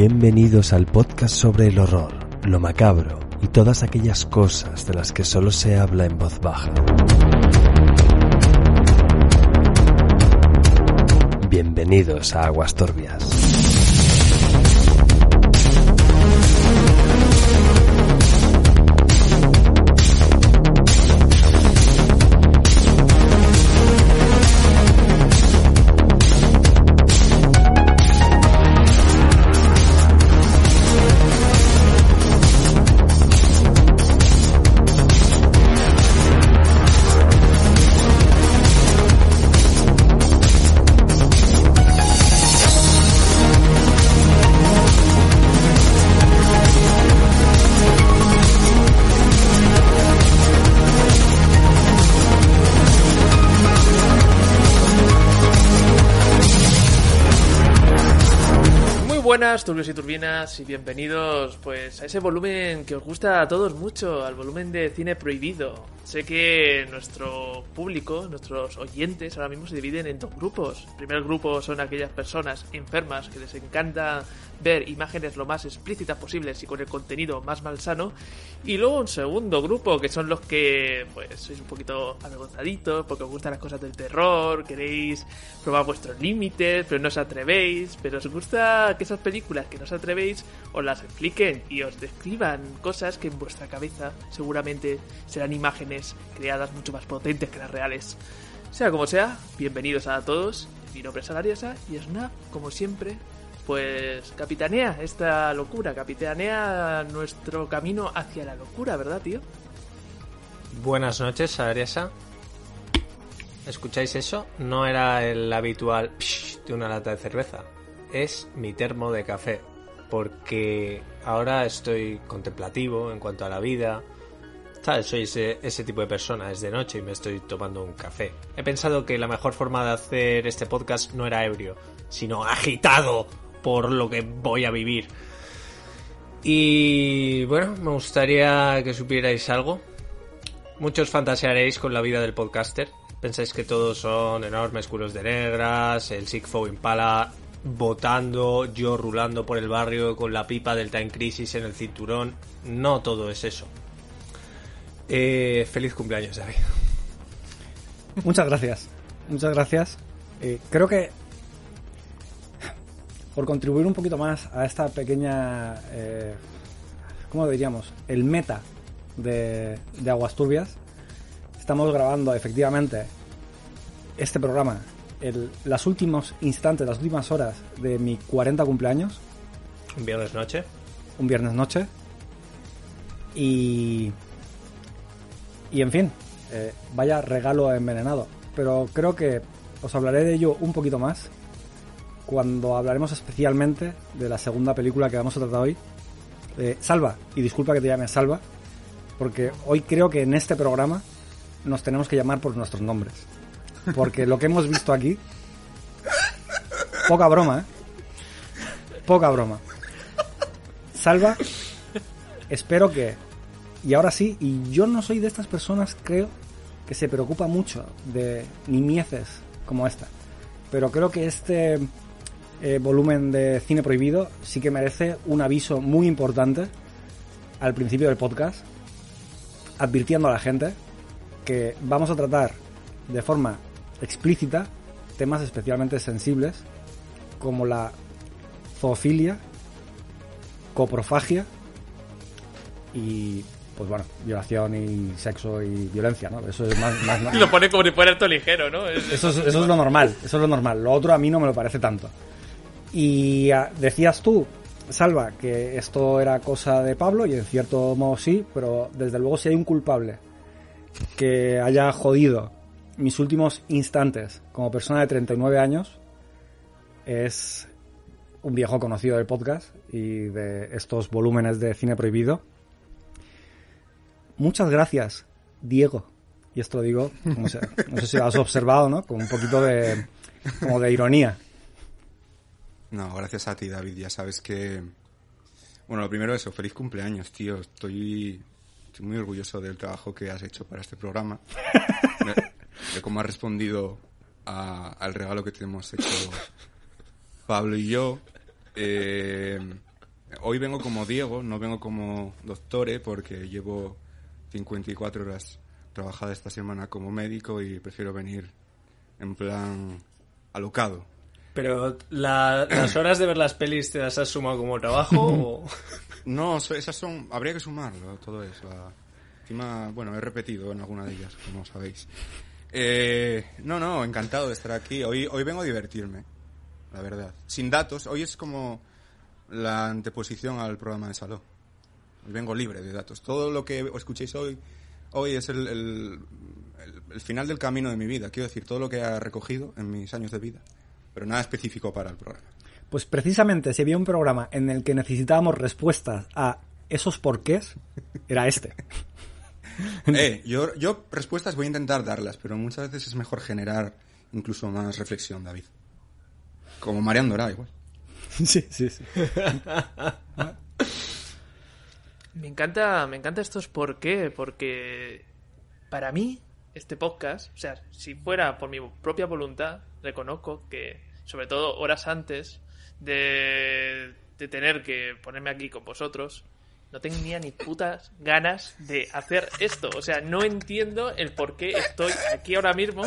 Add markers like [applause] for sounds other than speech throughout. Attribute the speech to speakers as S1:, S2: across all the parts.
S1: Bienvenidos al podcast sobre el horror, lo macabro y todas aquellas cosas de las que solo se habla en voz baja. Bienvenidos a Aguas Turbias.
S2: Buenas, turbios y turbinas, y bienvenidos pues a ese volumen que os gusta a todos mucho, al volumen de cine prohibido. Sé que nuestro público, nuestros oyentes, ahora mismo se dividen en dos grupos. El primer grupo son aquellas personas enfermas que les encanta ver imágenes lo más explícitas posibles y con el contenido más malsano. Y luego un segundo grupo que son los que pues sois un poquito avergonzaditos porque os gustan las cosas del terror, queréis probar vuestros límites, pero no os atrevéis, pero os gusta que esas películas que no os atrevéis os las expliquen y os describan cosas que en vuestra cabeza seguramente serán imágenes creadas mucho más potentes que las reales. Sea como sea, bienvenidos a todos. Mi nombre es Alariasa y una, como siempre, pues capitanea esta locura, capitanea nuestro camino hacia la locura, ¿verdad, tío?
S3: Buenas noches, Ariasa. ¿Escucháis eso? No era el habitual psh de una lata de cerveza. Es mi termo de café. Porque ahora estoy contemplativo en cuanto a la vida. Soy ese, tipo de persona. Es de noche y me estoy tomando un café. He pensado que la mejor forma de hacer este podcast no era ebrio, sino agitado por lo que voy a vivir. Y bueno, me gustaría que supierais algo. Muchos fantasearéis con la vida del podcaster. Pensáis que todos son enormes culos de negras, el Sigfo Impala votando, yo rulando por el barrio con la pipa del Time Crisis en el cinturón. No todo es eso. Eh, feliz cumpleaños, David.
S4: Muchas gracias. Muchas gracias. Eh, creo que por contribuir un poquito más a esta pequeña, eh, ¿cómo diríamos? El meta de, de Aguas Turbias. Estamos grabando efectivamente este programa en los últimos instantes, las últimas horas de mi 40 cumpleaños,
S3: Un viernes noche.
S4: un viernes noche. Y. Y en fin, eh, vaya regalo envenenado. Pero creo que os hablaré de ello un poquito más cuando hablaremos especialmente de la segunda película que vamos a tratar hoy. Eh, Salva, y disculpa que te llame Salva, porque hoy creo que en este programa nos tenemos que llamar por nuestros nombres. Porque lo que hemos visto aquí. Poca broma, ¿eh? Poca broma. Salva, espero que. Y ahora sí, y yo no soy de estas personas, creo, que se preocupa mucho de nimieces como esta. Pero creo que este eh, volumen de cine prohibido sí que merece un aviso muy importante al principio del podcast, advirtiendo a la gente que vamos a tratar de forma explícita temas especialmente sensibles como la zoofilia, coprofagia y pues bueno, violación y sexo y violencia, ¿no? Eso es más, más- [laughs]
S2: Lo pone como si fuera esto ligero, ¿no? Es-
S4: eso es, eso es lo normal, eso es lo normal. Lo otro a mí no me lo parece tanto. Y ah, decías tú, Salva, que esto era cosa de Pablo, y en cierto modo sí, pero desde luego si hay un culpable que haya jodido mis últimos instantes como persona de 39 años, es un viejo conocido del podcast y de estos volúmenes de cine prohibido. Muchas gracias, Diego. Y esto lo digo, como se- no sé si lo has observado, ¿no? Con un poquito de, como de ironía.
S5: No, gracias a ti, David. Ya sabes que. Bueno, lo primero eso, feliz cumpleaños, tío. Estoy, estoy muy orgulloso del trabajo que has hecho para este programa. de, de cómo has respondido a- al regalo que te hemos hecho Pablo y yo. Eh, hoy vengo como Diego, no vengo como doctore, porque llevo 54 horas trabajada esta semana como médico y prefiero venir en plan alocado.
S3: Pero la- las horas de ver las pelis te las has sumado como trabajo o... [laughs]
S5: No, esas son. Habría que sumarlo, todo eso. Encima, bueno, he repetido en alguna de ellas, como sabéis. Eh, no, no, encantado de estar aquí. Hoy, hoy vengo a divertirme, la verdad. Sin datos, hoy es como la anteposición al programa de Saló. Vengo libre de datos. Todo lo que escuchéis hoy, hoy es el, el- el- el final del camino de mi vida. Quiero decir, todo lo que he recogido en mis años de vida. Pero nada específico para el programa.
S4: Pues precisamente si había un programa en el que necesitábamos respuestas a esos porqués, era este. [laughs]
S5: Eh, yo, yo respuestas voy a intentar darlas, pero muchas veces es mejor generar incluso más reflexión, David. Como Marian Dora, igual. [laughs]
S4: Sí, sí, sí. [laughs]
S2: Me encanta, me encanta estos por qué, porque para mí este podcast, o sea, si fuera por mi propia voluntad, reconozco que, sobre todo horas antes de, tener que ponerme aquí con vosotros, no tenía ni putas ganas de hacer esto. O sea, no entiendo el por qué estoy aquí ahora mismo,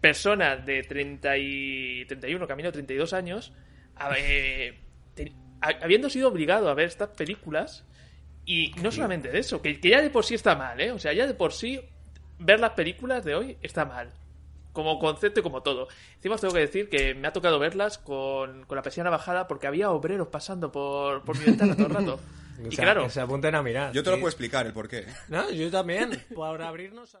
S2: persona de 30 y 31, camino a 32 años, a- eh, te- ha- habiendo sido obligado a ver estas películas y no solamente de eso, que, que ya de por sí está mal, ¿eh? O sea, ya de por sí ver las películas de hoy está mal. Como concepto y como todo. Encima os tengo que decir que me ha tocado verlas con, con la persiana bajada porque había obreros pasando por, por mi ventana todo el rato. [laughs]
S3: O
S2: Y
S3: sea,
S2: claro,
S3: que se apunten a mirar.
S5: Yo te lo puedo explicar el porqué.
S3: No, yo también. Por abrirnos... a-